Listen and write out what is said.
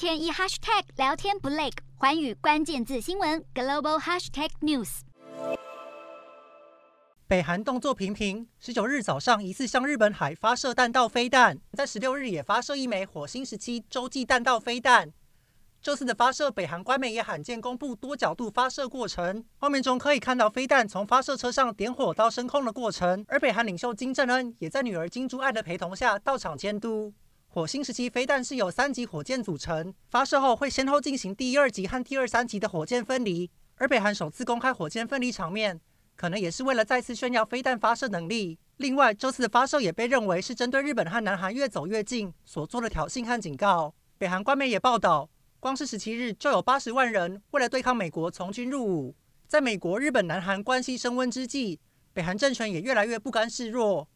天一 hashtag 聊天不累，环宇关键字新闻 global hashtag news。北韩动作频频，十九日早上疑似向日本海发射弹道飞弹，在十六日也发射一枚火星十七洲际弹道飞弹。这次的发射，北韩官媒也罕见公布多角度发射过程，画面中可以看到飞弹从发射车上点火到升空的过程。而北韩领袖金正恩也在女儿金珠爱的陪同下到场监督。火星时期飞弹是由三级火箭组成，发射后会先后进行第一、二级和第二、三级的火箭分离。而北韩首次公开火箭分离场面，可能也是为了再次炫耀飞弹发射能力。另外，这次的发射也被认为是针对日本和南韩越走越近所做的挑衅和警告。北韩官媒也报道，光是十七日就有八十万人为了对抗美国从军入伍。在美国、日本、南韩关系升温之际，北韩政权也越来越不甘示弱。